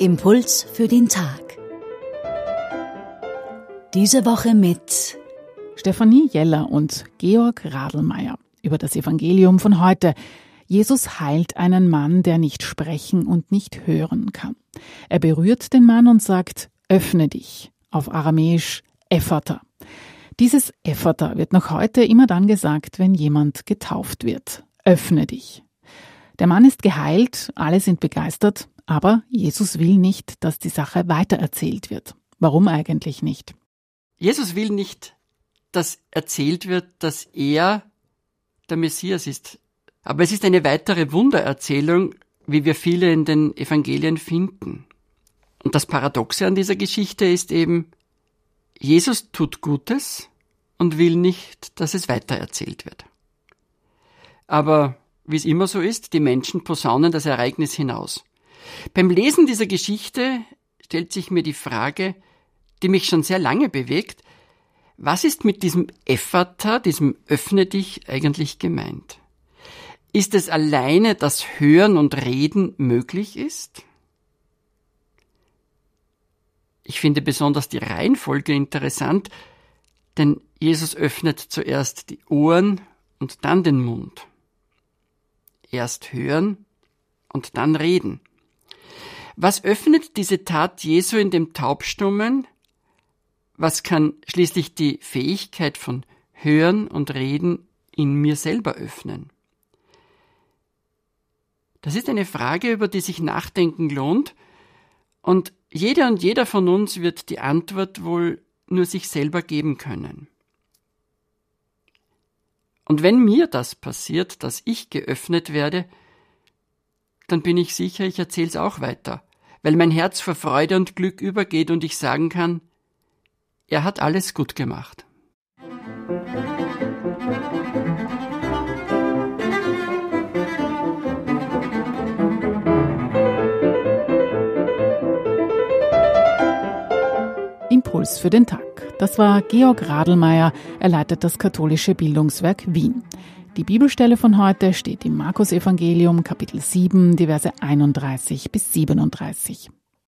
Impuls für den Tag. Diese Woche mit Stefanie Jeller und Georg Radelmeier über das Evangelium von heute. Jesus heilt einen Mann, der nicht sprechen und nicht hören kann. Er berührt den Mann und sagt, öffne dich, auf Aramäisch Ephata. Dieses Ephata wird noch heute immer dann gesagt, wenn jemand getauft wird. Öffne dich. Der Mann ist geheilt, alle sind begeistert, aber Jesus will nicht, dass die Sache weitererzählt wird. Warum eigentlich nicht? Jesus will nicht, dass erzählt wird, dass er der Messias ist. Aber es ist eine weitere Wundererzählung, wie wir viele in den Evangelien finden. Und das Paradoxe an dieser Geschichte ist eben, Jesus tut Gutes und will nicht, dass es weitererzählt wird. Aber wie es immer so ist, die Menschen posaunen das Ereignis hinaus. Beim Lesen dieser Geschichte stellt sich mir die Frage, die mich schon sehr lange bewegt, was ist mit diesem Ephata, diesem Öffne dich eigentlich gemeint? Ist es alleine, dass Hören und Reden möglich ist? Ich finde besonders die Reihenfolge interessant, denn Jesus öffnet zuerst die Ohren und dann den Mund erst hören und dann reden. Was öffnet diese Tat Jesu in dem Taubstummen? Was kann schließlich die Fähigkeit von Hören und Reden in mir selber öffnen? Das ist eine Frage, über die sich Nachdenken lohnt, und jeder und jeder von uns wird die Antwort wohl nur sich selber geben können. Und wenn mir das passiert, dass ich geöffnet werde, dann bin ich sicher, ich erzähl's auch weiter, weil mein Herz vor Freude und Glück übergeht und ich sagen kann, er hat alles gut gemacht. Impuls für den Tag. Das war Georg Radelmeier, er leitet das katholische Bildungswerk Wien. Die Bibelstelle von heute steht im Markus Evangelium Kapitel 7, die Verse 31 bis 37.